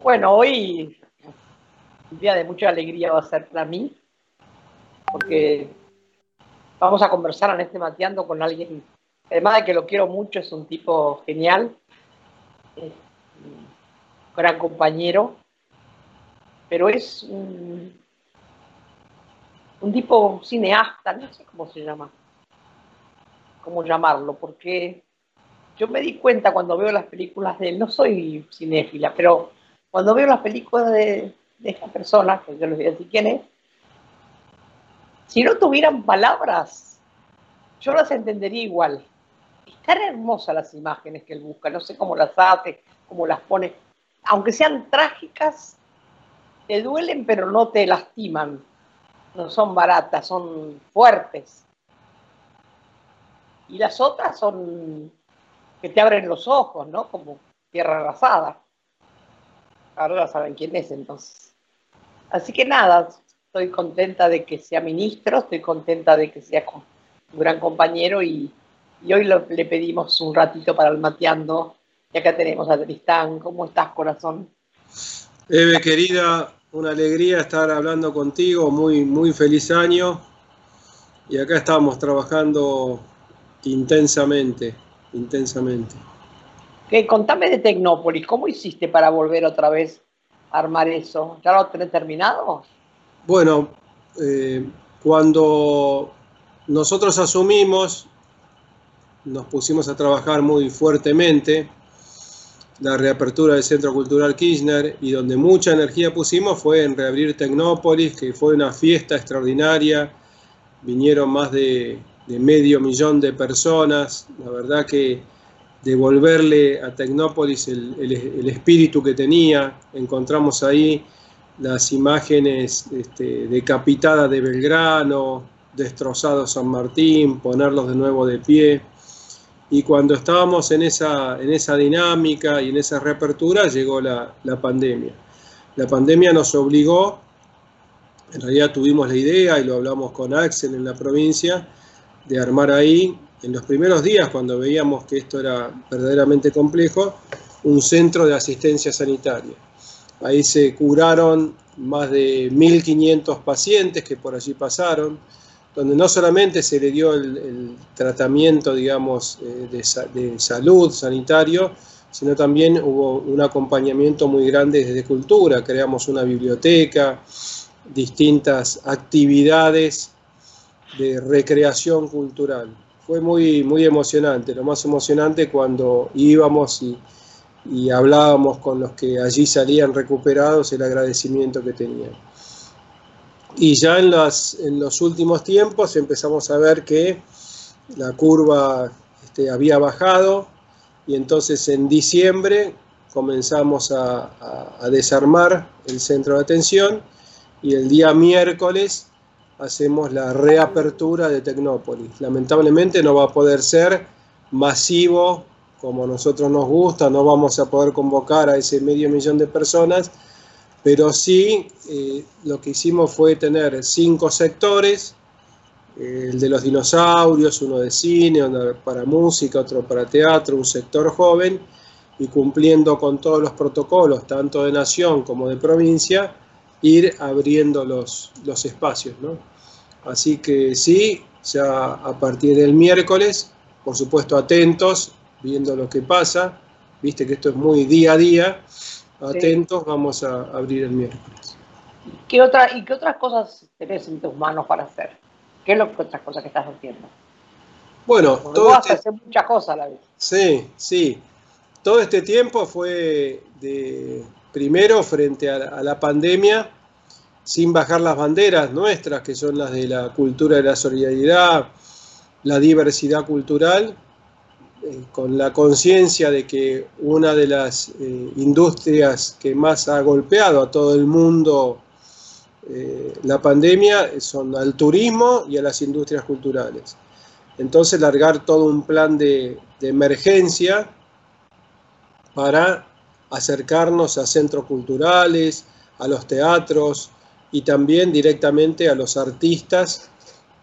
Bueno, hoy un día de mucha alegría va a ser para mí, porque vamos a conversar en este mateando con alguien, además de que lo quiero mucho, es un tipo genial, un gran compañero, pero es un, un tipo cineasta, no sé cómo se llama, cómo llamarlo, porque yo me di cuenta cuando veo las películas de él, no soy cinéfila, pero cuando veo las películas de, esta persona, que yo les voy a decir quién es, si no tuvieran palabras, yo las entendería igual. Están hermosas las imágenes que él busca, no sé cómo las hace, cómo las pone. Aunque sean trágicas, te duelen pero no te lastiman. No son baratas, son fuertes. Y las otras son que te abren los ojos, ¿no? Como tierra arrasada. Ahora saben quién es entonces. Así que nada, estoy contenta de que sea ministro, estoy contenta de que sea un gran compañero y, hoy le pedimos un ratito para el mateando. Y acá tenemos a Tristán. ¿Cómo estás, corazón? Eve, querida, una alegría estar hablando contigo. Muy, muy feliz año. Y acá estamos trabajando intensamente, intensamente. Que contame de Tecnópolis, ¿cómo hiciste para volver otra vez a armar eso? ¿Ya lo tenés terminado? Bueno, eh, cuando nosotros asumimos, nos pusimos a trabajar muy fuertemente la reapertura del Centro Cultural Kirchner y donde mucha energía pusimos fue en reabrir Tecnópolis, que fue una fiesta extraordinaria, vinieron más de, de medio millón de personas, la verdad que devolverle a Tecnópolis el, espíritu que tenía. Encontramos ahí las imágenes este, decapitadas de Belgrano, destrozado San Martín, ponerlos de nuevo de pie. Y cuando estábamos en esa, en esa dinámica y en esa reapertura, llegó la, la pandemia. La pandemia nos obligó, en realidad tuvimos la idea y lo hablamos con Axel en la provincia, de armar ahí en los primeros días, cuando veíamos que esto era verdaderamente complejo, un centro de asistencia sanitaria. Ahí se curaron más de 1.500 pacientes que por allí pasaron, donde no solamente se le dio el, tratamiento, digamos, eh, de, de, salud sanitario, sino también hubo un acompañamiento muy grande desde cultura. Creamos una biblioteca, distintas actividades de recreación cultural fue muy, muy emocionante, lo más emocionante cuando íbamos y, y hablábamos con los que allí salían recuperados, el agradecimiento que tenían. Y ya en, las, en los últimos tiempos empezamos a ver que la curva este, había bajado y entonces en diciembre comenzamos a, desarmar el centro de atención y el día miércoles hacemos la reapertura de Tecnópolis. Lamentablemente no va a poder ser masivo como a nosotros nos gusta, no vamos a poder convocar a ese medio millón de personas, pero sí eh, lo que hicimos fue tener cinco sectores, eh, el de los dinosaurios, uno de cine, uno para música, otro para teatro, un sector joven, y cumpliendo con todos los protocolos, tanto de nación como de provincia, ir abriendo los, los espacios. ¿no? Así que sí, ya a partir del miércoles, por supuesto atentos, viendo lo que pasa, viste que esto es muy día a día, atentos, vamos a abrir el miércoles. ¿Qué otra, ¿Y qué otras cosas tenés en tus manos para hacer? ¿Qué es lo que otras cosas que estás haciendo? Bueno, Porque todo este... hacer muchas cosas a la vez. Sí, sí. Todo este tiempo fue de primero frente a, la pandemia, sin bajar las banderas nuestras, que son las de la cultura de la solidaridad, la diversidad cultural, eh, con la conciencia de que una de las eh, industrias que más ha golpeado a todo el mundo eh, la pandemia son al turismo y a las industrias culturales. Entonces, largar todo un plan de emergencia para acercarnos a centros culturales, a los teatros, y también directamente a los artistas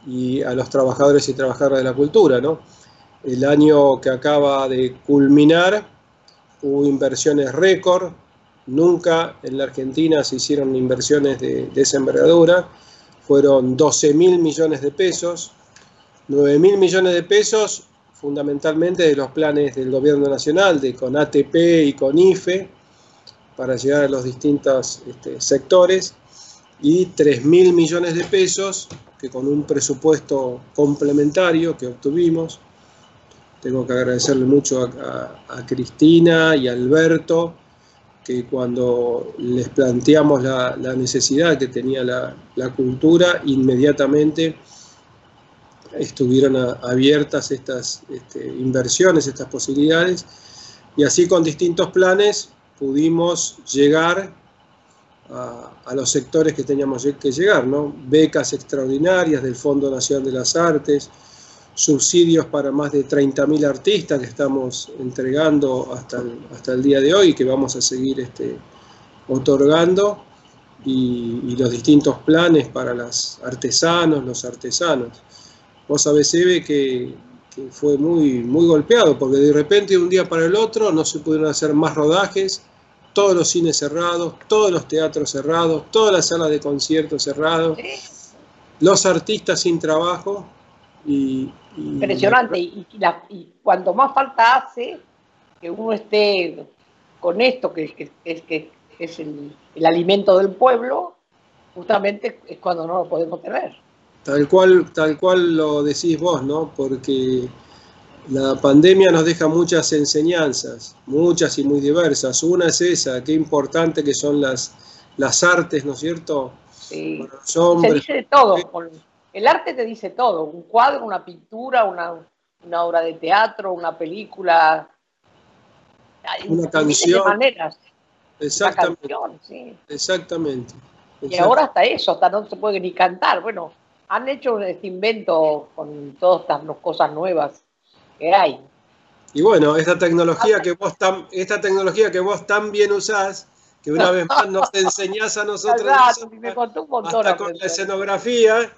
y a los trabajadores y trabajadoras de la cultura. ¿no? El año que acaba de culminar hubo inversiones récord Nunca en la Argentina se hicieron inversiones de, de esa envergadura. Fueron 12 mil millones de pesos. 9 mil millones de pesos fundamentalmente de los planes del gobierno nacional, de con ATP y con IFE, para llegar a los distintos este, sectores, y 3 mil millones de pesos que con un presupuesto complementario que obtuvimos, tengo que agradecerle mucho a, Cristina y a Alberto, que cuando les planteamos la, necesidad que tenía la cultura, inmediatamente estuvieron abiertas estas este, inversiones, estas posibilidades, y así con distintos planes pudimos llegar a, los sectores que teníamos que llegar, ¿no? Becas extraordinarias del Fondo Nacional de las Artes, subsidios para más de 30.000 artistas que estamos entregando hasta el, hasta el día de hoy y que vamos a seguir este, otorgando, y los distintos planes para los artesanos, los artesanos vos sabés, Eve, que, que, fue muy, muy golpeado, porque de repente de un día para el otro no se pudieron hacer más rodajes, todos los cines cerrados, todos los teatros cerrados, todas las salas de conciertos cerrados, los artistas sin trabajo. Y, y Impresionante, y, la, y, cuando más falta hace que uno esté con esto, que, que, que, que es el, el alimento del pueblo, justamente es cuando no lo podemos tener. Tal cual, tal cual lo decís vos, ¿no? Porque la pandemia nos deja muchas enseñanzas, muchas y muy diversas. Una es esa, qué importante que son las, las artes, ¿no es cierto? Sí. Para los hombres. Se dice de todo. El arte te dice todo. Un cuadro, una pintura, una, una obra de teatro, una película. Una canción. De maneras. Exactamente. Una canción, sí. Exactamente. Y ahora hasta eso, hasta no se puede ni cantar. Bueno, han hecho este invento con todas estas cosas nuevas que hay. Y bueno, esta tecnología que vos tan, esta tecnología que vos tan bien usás, que una vez más nos enseñás a nosotros. Me costó un montón hasta con la escenografía.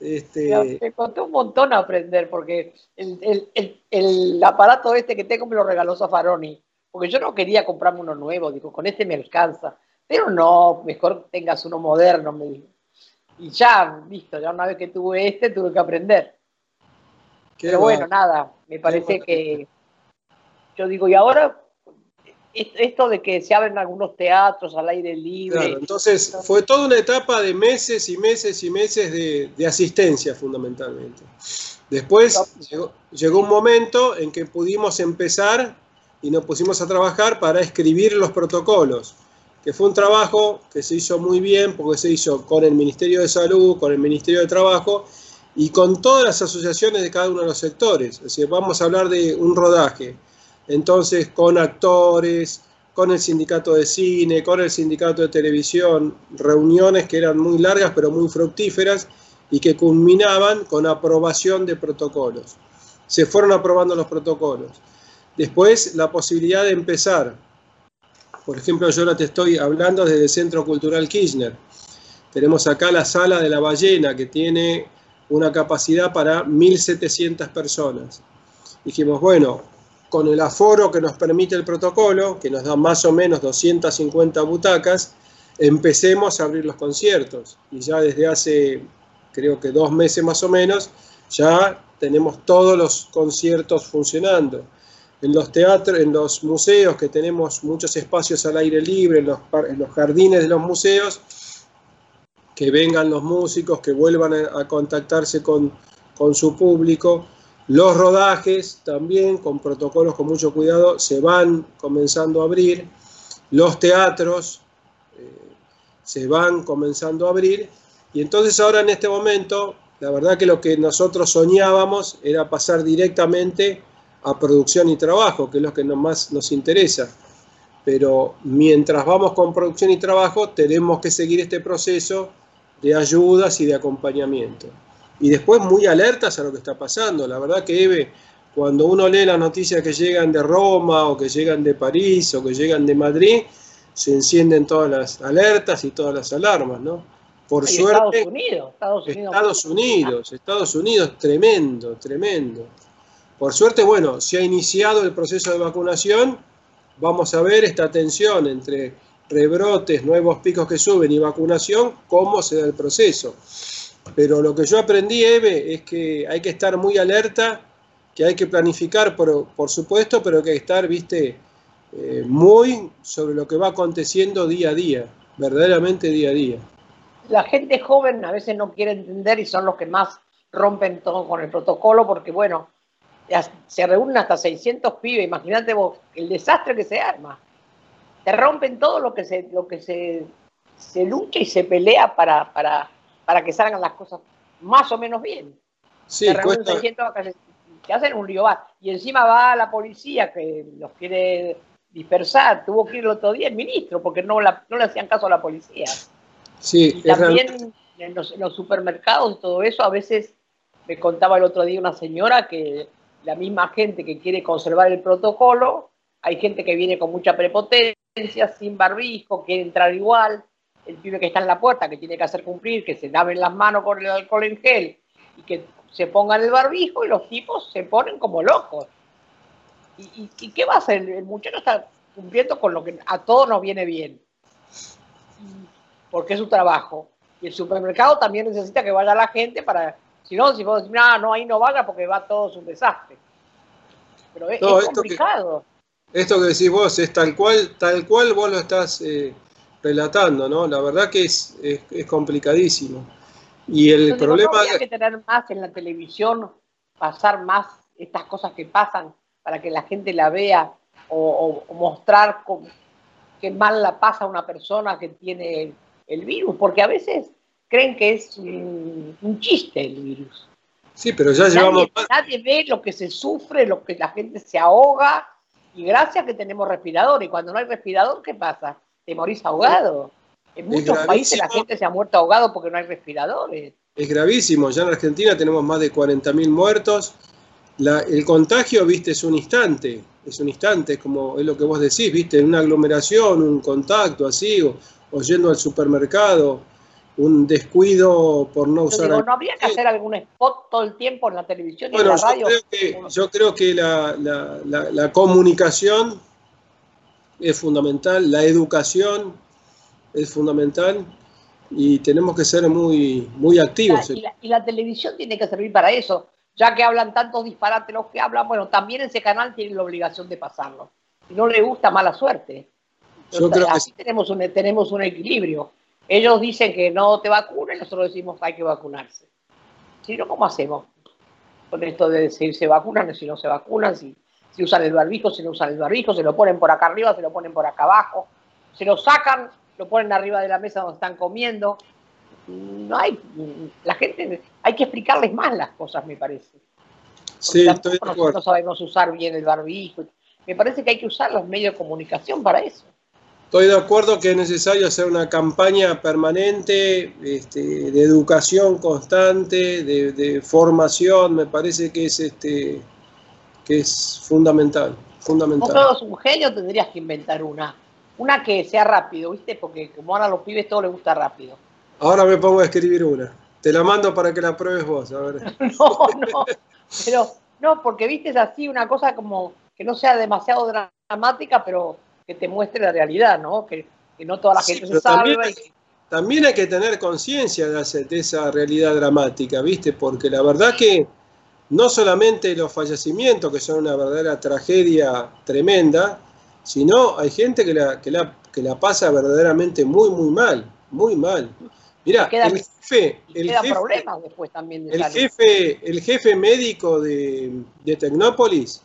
Este... Me costó un montón aprender, porque el, el, el, el, aparato este que tengo me lo regaló Zafaroni, porque yo no quería comprarme uno nuevo, digo, con este me alcanza. Pero no, mejor tengas uno moderno, me dijo y ya, listo, ya una vez que tuve este, tuve que aprender. Qué Pero bueno, nada, me parece que yo digo, y ahora esto de que se abren algunos teatros al aire libre. Claro, entonces fue toda una etapa de meses y meses y meses de, de asistencia fundamentalmente. Después llegó, llegó, un momento en que pudimos empezar y nos pusimos a trabajar para escribir los protocolos que fue un trabajo que se hizo muy bien porque se hizo con el Ministerio de Salud, con el Ministerio de Trabajo y con todas las asociaciones de cada uno de los sectores. Es decir, vamos a hablar de un rodaje. Entonces, con actores, con el sindicato de cine, con el sindicato de televisión, reuniones que eran muy largas pero muy fructíferas y que culminaban con aprobación de protocolos. Se fueron aprobando los protocolos. Después, la posibilidad de empezar por ejemplo, yo ahora te estoy hablando desde el Centro Cultural Kirchner. Tenemos acá la Sala de la Ballena, que tiene una capacidad para 1.700 personas. Dijimos, bueno, con el aforo que nos permite el protocolo, que nos da más o menos 250 butacas, empecemos a abrir los conciertos. Y ya desde hace, creo que dos meses más o menos, ya tenemos todos los conciertos funcionando en los teatros, en los museos, que tenemos muchos espacios al aire libre, en los, jardines de los museos, que vengan los músicos, que vuelvan a, a contactarse con, con, su público. Los rodajes también, con protocolos con mucho cuidado, se van comenzando a abrir. Los teatros eh, se van comenzando a abrir. Y entonces ahora en este momento, la verdad que lo que nosotros soñábamos era pasar directamente a producción y trabajo, que es lo que más nos interesa. Pero mientras vamos con producción y trabajo, tenemos que seguir este proceso de ayudas y de acompañamiento. Y después muy alertas a lo que está pasando. La verdad que Eve, cuando uno lee las noticias que llegan de Roma o que llegan de París o que llegan de Madrid, se encienden todas las alertas y todas las alarmas, ¿no? Por suerte, Estados Unidos, Estados Unidos, Estados Unidos, Estados Unidos, tremendo, tremendo. Por suerte, bueno, se ha iniciado el proceso de vacunación, vamos a ver esta tensión entre rebrotes, nuevos picos que suben y vacunación, cómo se da el proceso. Pero lo que yo aprendí, Eve, es que hay que estar muy alerta, que hay que planificar, por, por supuesto, pero que hay que estar, viste, eh, muy sobre lo que va aconteciendo día a día, verdaderamente día a día. La gente joven a veces no quiere entender y son los que más rompen todo con el protocolo porque, bueno, se reúnen hasta 600 pibes, imagínate vos el desastre que se arma. Te rompen todo lo que se, lo que se, se lucha y se pelea para, para, para que salgan las cosas más o menos bien. Sí, se reúnen 600 que hacen un lío Y encima va la policía que los quiere dispersar. Tuvo que ir el otro día el ministro porque no, no le hacían caso a la policía. Sí, y también en los, en los supermercados y todo eso, a veces me contaba el otro día una señora que la misma gente que quiere conservar el protocolo, hay gente que viene con mucha prepotencia, sin barbijo, quiere entrar igual, el pibe que está en la puerta, que tiene que hacer cumplir, que se laven las manos con el alcohol en gel y que se pongan el barbijo y los tipos se ponen como locos. ¿Y, qué va a hacer? El muchacho está cumpliendo con lo que a todos nos viene bien, porque es su trabajo. Y el supermercado también necesita que vaya la gente para si no, si vos decís, no, no, ahí no vaya porque va todo un desastre. Pero es, complicado. esto que decís vos es tal cual, tal cual vos lo estás eh, relatando, ¿no? La verdad que es, es, complicadísimo. Y el problema... hay que tener más en la televisión, pasar más estas cosas que pasan para que la gente la vea o, mostrar qué mal la pasa una persona que tiene el virus, porque a veces creen que es un, chiste el virus. Sí, pero ya llevamos... Nadie, ve lo que se sufre, lo que la gente se ahoga, y gracias que tenemos respirador, y cuando no hay respirador, ¿qué pasa? Te morís ahogado. En muchos países la gente se ha muerto ahogado porque no hay respiradores. Es gravísimo, ya en Argentina tenemos más de 40.000 muertos. el contagio, viste, es un instante, es un instante, es como es lo que vos decís, viste, en una aglomeración, un contacto así, o yendo al supermercado, un descuido por no usar. ¿No habría que hacer algún spot todo el tiempo en la televisión y en la radio? Yo creo que, la, comunicación es fundamental, la educación es fundamental y tenemos que ser muy, muy activos. Y la, televisión tiene que servir para eso, ya que hablan tantos disparates los que hablan, bueno, también ese canal tiene la obligación de pasarlo. No le gusta, mala suerte. yo creo así tenemos, un, tenemos un equilibrio. Ellos dicen que no te vacunen, nosotros decimos que hay que vacunarse. Si no, ¿cómo hacemos? Con esto de si se vacunan, si no se vacunan, si, si usan el barbijo, si no usan el barbijo, se lo ponen por acá arriba, se lo ponen por acá abajo, se lo sacan, lo ponen arriba de la mesa donde están comiendo. No hay, la gente, hay que explicarles más las cosas, me parece. sí, estoy de nosotros sabemos usar bien el barbijo. Me parece que hay que usar los medios de comunicación para eso. Estoy de acuerdo que es necesario hacer una campaña permanente este, de educación constante, de, formación, me parece que es este que es fundamental, fundamental. Vos sos un genio, tendrías que inventar una, una que sea rápido, ¿viste? Porque como ahora a los pibes todo les gusta rápido. Ahora me pongo a escribir una. Te la mando para que la pruebes vos, a ver. no, no, pero no, porque viste es así una cosa como que no sea demasiado dramática, pero que te muestre la realidad, ¿no? Que, no toda la gente se sabe. También, hay que tener conciencia de, de esa realidad dramática, ¿viste? Porque la verdad que no solamente los fallecimientos, que son una verdadera tragedia tremenda, sino hay gente que la, que la, que la pasa verdaderamente muy, muy mal, muy mal. Mira, el jefe, el, jefe, después también el, jefe, el jefe médico de, de Tecnópolis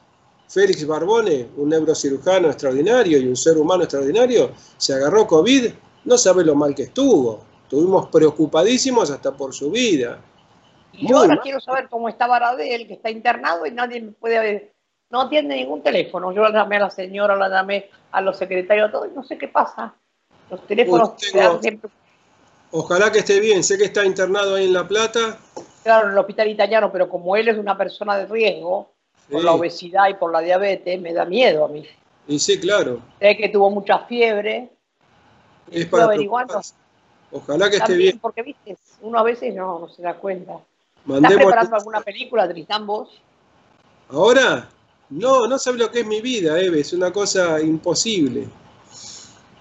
Félix Barbone, un neurocirujano extraordinario y un ser humano extraordinario, se agarró COVID, no sabe lo mal que estuvo. Estuvimos preocupadísimos hasta por su vida. Y yo ahora quiero saber cómo está Baradel, que está internado y nadie me puede ver. No atiende ningún teléfono. Yo la llamé a la señora, la llamé a los secretarios, todo, y no sé qué pasa. Los teléfonos siempre... Ojalá que esté bien. Sé que está internado ahí en La Plata. Claro, en el hospital italiano, pero como él es una persona de riesgo, por la obesidad y por la diabetes, me da miedo a mí. Y sí, claro. Sé que tuvo mucha fiebre. Es para averiguando. Ojalá que esté bien. Porque, viste, uno a veces no, se da cuenta. ¿Estás preparando alguna película, Tristán, vos? ¿Ahora? No, no sabes lo que es mi vida, Eve. Es una cosa imposible.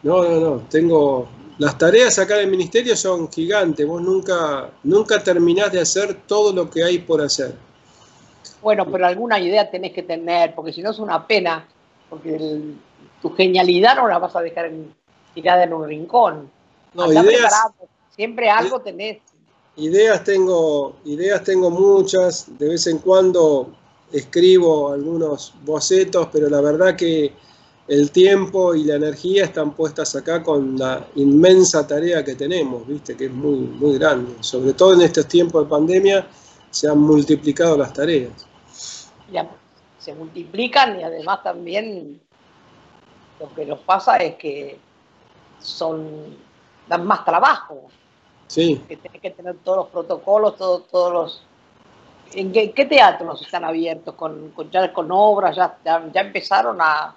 No, no, no. Tengo. Las tareas acá en el ministerio son gigantes. Vos nunca, nunca terminás de hacer todo lo que hay por hacer. Bueno, pero alguna idea tenés que tener, porque si no es una pena, porque tu genialidad no la vas a dejar tirada en un rincón. No, ideas, Siempre algo tenés. Ideas tengo, ideas tengo muchas. De vez en cuando escribo algunos bocetos, pero la verdad que el tiempo y la energía están puestas acá con la inmensa tarea que tenemos, viste, que es muy, muy grande. Sobre todo en estos tiempos de pandemia se han multiplicado las tareas. Ya, se multiplican y además también lo que nos pasa es que son dan más trabajo. Sí. Que tenés que tener todos los protocolos, todos, todos los ¿En qué, teatros están abiertos? ¿Con, ya con obras? ¿Ya, ya, empezaron a,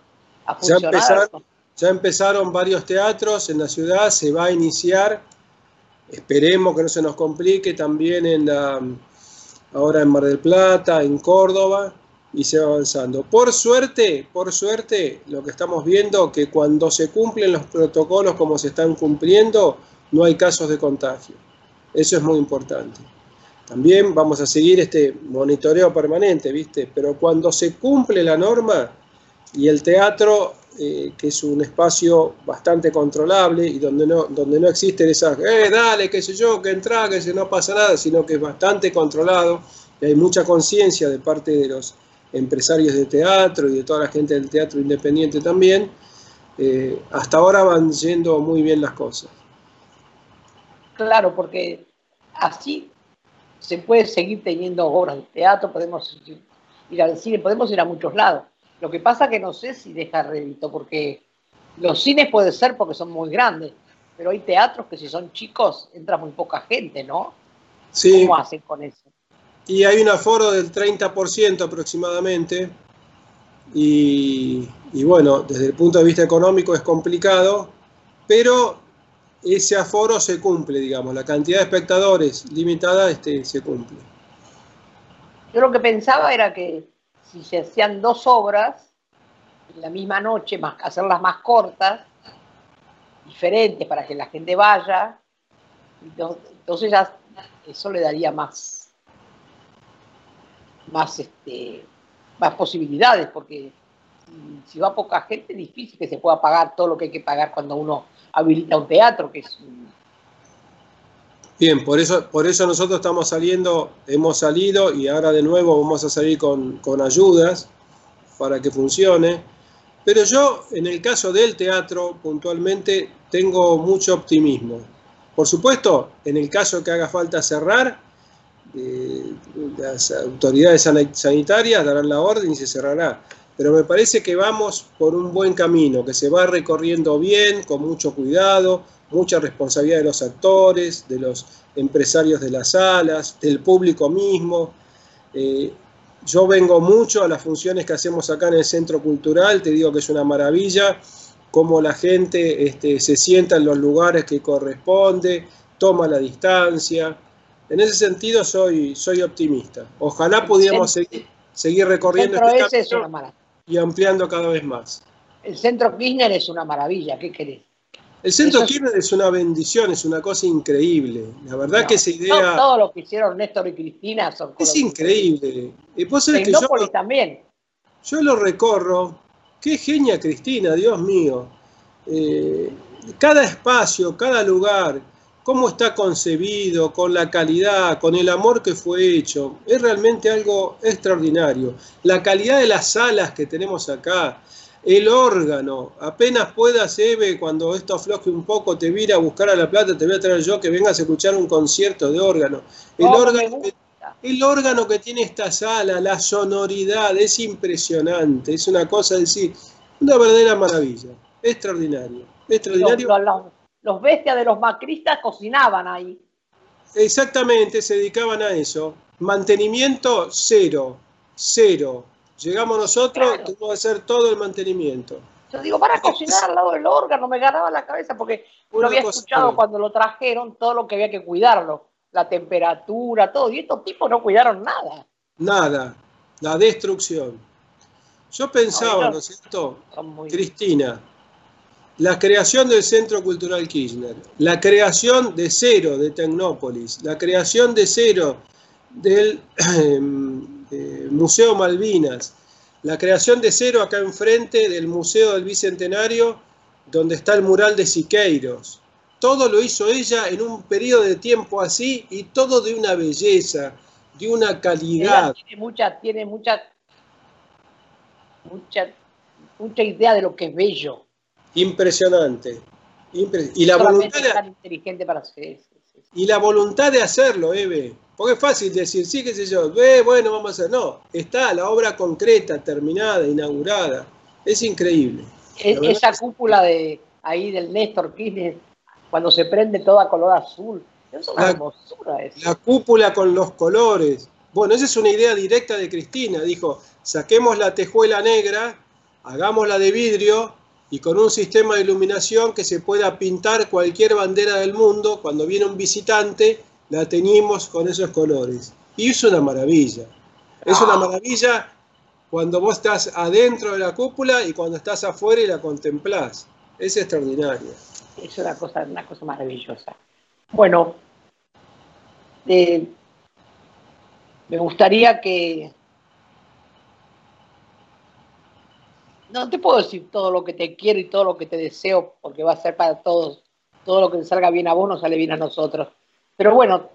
funcionar? Ya empezaron, varios teatros en la ciudad, se va a iniciar, esperemos que no se nos complique, también en la, ahora en Mar del Plata, en Córdoba, y se va avanzando. Por suerte, por suerte, lo que estamos viendo, que cuando se cumplen los protocolos como se están cumpliendo, no hay casos de contagio. Eso es muy importante. También vamos a seguir este monitoreo permanente, ¿viste? Pero cuando se cumple la norma y el teatro, eh, que es un espacio bastante controlable y donde no, donde no existen esas, eh, dale, qué sé yo, que entra, que no pasa nada, sino que es bastante controlado y hay mucha conciencia de parte de los empresarios de teatro y de toda la gente del teatro independiente también, eh, hasta ahora van yendo muy bien las cosas. Claro, porque así se puede seguir teniendo obras de teatro, podemos ir al cine, podemos ir a muchos lados. Lo que pasa que no sé si deja rédito, porque los cines puede ser porque son muy grandes, pero hay teatros que si son chicos entra muy poca gente, ¿no? Sí. ¿Cómo hacen con eso? Y hay un aforo del 30% aproximadamente. Y, bueno, desde el punto de vista económico es complicado, pero ese aforo se cumple, digamos, la cantidad de espectadores limitada este, se cumple. Yo lo que pensaba era que si se hacían dos obras en la misma noche, más, hacerlas más cortas, diferentes para que la gente vaya, entonces ya eso le daría más, más, este, más posibilidades, porque si va poca gente es difícil que se pueda pagar todo lo que hay que pagar cuando uno habilita un teatro, que es Bien, por eso, por eso nosotros estamos saliendo, hemos salido y ahora de nuevo vamos a salir con, con ayudas para que funcione. Pero yo, en el caso del teatro, puntualmente, tengo mucho optimismo. Por supuesto, en el caso que haga falta cerrar, eh, las autoridades sanitarias darán la orden y se cerrará pero me parece que vamos por un buen camino, que se va recorriendo bien, con mucho cuidado, mucha responsabilidad de los actores, de los empresarios de las salas, del público mismo. Eh, yo vengo mucho a las funciones que hacemos acá en el Centro Cultural, te digo que es una maravilla, cómo la gente este, se sienta en los lugares que corresponde, toma la distancia. En ese sentido soy, soy optimista. Ojalá pudiéramos seguir, seguir recorriendo este camino y ampliando cada vez más. El centro Kirchner es una maravilla, ¿qué querés? El centro Kirchner es una bendición, es una cosa increíble. La verdad que esa idea. Todo, lo que hicieron Néstor y Cristina son Es increíble. Y que yo, también. Yo lo recorro. Qué genia Cristina, Dios mío. Eh, cada espacio, cada lugar, cómo está concebido, con la calidad, con el amor que fue hecho. Es realmente algo extraordinario. La calidad de las salas que tenemos acá, el órgano, apenas puedas, Eve, cuando esto afloje un poco, te vira a buscar a La Plata, te voy a traer yo que vengas a escuchar un concierto de órgano. El, oh, órgano, que, el órgano que tiene esta sala, la sonoridad, es impresionante, es una cosa, de decir, una verdadera maravilla, extraordinario. Extraordinario los bestias de los macristas cocinaban ahí. Exactamente, se dedicaban a eso. Mantenimiento cero, cero. Llegamos nosotros, claro. que hacer todo el mantenimiento. Yo digo, para cocinar al lado del órgano, me ganaba la cabeza porque uno había escuchado cuando lo trajeron todo lo que había que cuidarlo, la temperatura, todo, y estos tipos no cuidaron nada. Nada, la destrucción. Yo pensaba, ¿no es cierto? Cristina, la creación del Centro Cultural Kirchner, la creación de cero de Tecnópolis, la creación de cero del eh, Museo Malvinas, la creación de cero acá enfrente del Museo del Bicentenario, donde está el mural de Siqueiros. Todo lo hizo ella en un periodo de tiempo así y todo de una belleza, de una calidad. tiene mucha, tiene mucha, mucha, mucha idea de lo que es bello. Impresionante. y la voluntad de... inteligente para hacer Y la voluntad de hacerlo, Eve. Porque es fácil decir, sí, qué sé yo, ve, bueno, vamos a hacer. No, está la obra concreta, terminada, inaugurada. Es increíble. esa cúpula de ahí del Néstor Kirchner, cuando se prende toda color azul, es una hermosura eso. La cúpula con los colores. Bueno, esa es una idea directa de Cristina. Dijo, saquemos la tejuela negra, hagámosla de vidrio y con un sistema de iluminación que se pueda pintar cualquier bandera del mundo, cuando viene un visitante, la teñimos con esos colores. Y es una maravilla. Es una maravilla cuando vos estás adentro de la cúpula y cuando estás afuera y la contemplás. Es extraordinario. Es una cosa, una cosa maravillosa. Bueno, eh, me gustaría que no te puedo decir todo lo que te quiero y todo lo que te deseo, porque va a ser para todos. Todo lo que salga bien a vos no sale bien a nosotros. Pero bueno,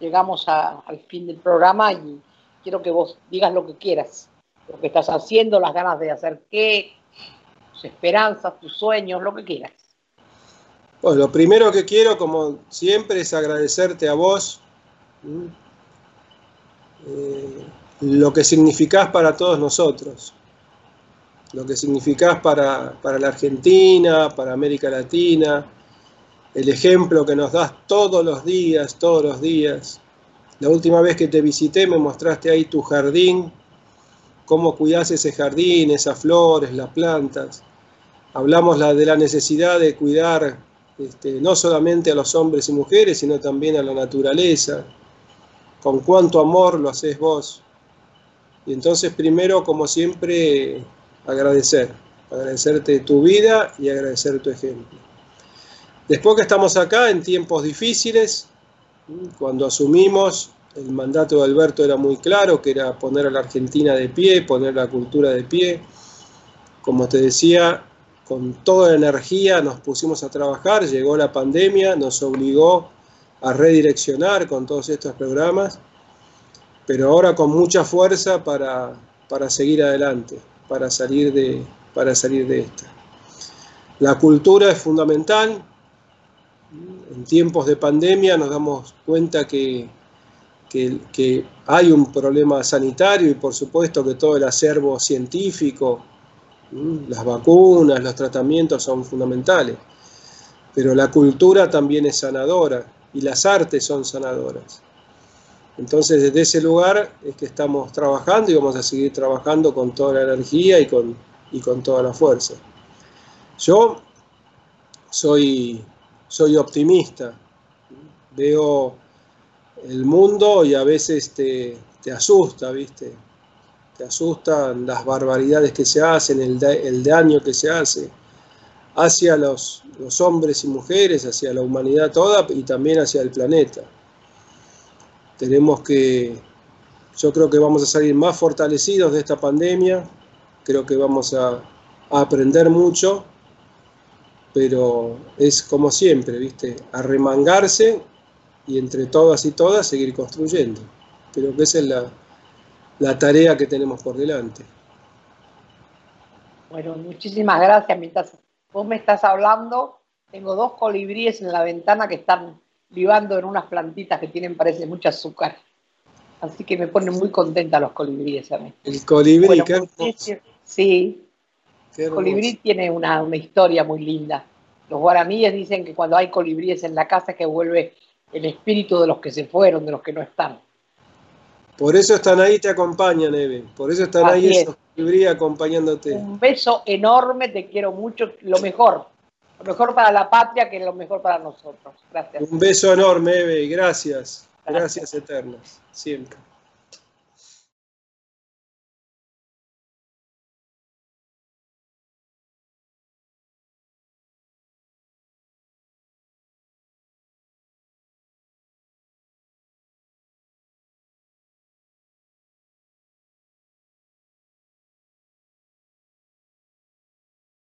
llegamos al fin del programa y quiero que vos digas lo que quieras, lo que estás haciendo, las ganas de hacer qué, tus esperanzas, tus sueños, lo que quieras. Bueno, lo primero que quiero, como siempre, es agradecerte a vos eh, lo que significás para todos nosotros lo que significás para, para la Argentina, para América Latina, el ejemplo que nos das todos los días, todos los días. La última vez que te visité me mostraste ahí tu jardín, cómo cuidás ese jardín, esas flores, las plantas. Hablamos de la necesidad de cuidar este, no solamente a los hombres y mujeres, sino también a la naturaleza. Con cuánto amor lo haces vos. Y entonces primero, como siempre, agradecer, agradecerte tu vida y agradecer tu ejemplo. Después que estamos acá en tiempos difíciles, cuando asumimos, el mandato de Alberto era muy claro, que era poner a la Argentina de pie, poner la cultura de pie. Como te decía, con toda la energía nos pusimos a trabajar, llegó la pandemia, nos obligó a redireccionar con todos estos programas, pero ahora con mucha fuerza para, para seguir adelante para salir de, para salir de esta. La cultura es fundamental. En tiempos de pandemia nos damos cuenta que, que, hay un problema sanitario y por supuesto que todo el acervo científico, las vacunas, los tratamientos son fundamentales. Pero la cultura también es sanadora y las artes son sanadoras. Entonces, desde ese lugar es que estamos trabajando y vamos a seguir trabajando con toda la energía y con, y con toda la fuerza. Yo soy, soy optimista, veo el mundo y a veces te, te asusta, ¿viste? Te asustan las barbaridades que se hacen, el, el daño que se hace hacia los, los hombres y mujeres, hacia la humanidad toda y también hacia el planeta tenemos que, yo creo que vamos a salir más fortalecidos de esta pandemia, creo que vamos a, aprender mucho, pero es como siempre, ¿viste? Arremangarse y entre todas y todas seguir construyendo. Creo que esa es la, la tarea que tenemos por delante. Bueno, muchísimas gracias. Mientras vos me estás hablando, tengo dos colibríes en la ventana que están vivando en unas plantitas que tienen, parece, mucho azúcar. Así que me ponen muy contenta los colibríes a mí. El colibrí, Sí, el colibrí tiene una, historia muy linda. Los guaraníes dicen que cuando hay colibríes en la casa que vuelve el espíritu de los que se fueron, de los que no están. Por eso están ahí, te acompañan, Eve. Por eso están ahí esos colibríes acompañándote. Un beso enorme, te quiero mucho, lo mejor. Mejor para la patria que lo mejor para nosotros. Gracias. Un beso enorme, Eve, gracias. Gracias, gracias eternas, siempre.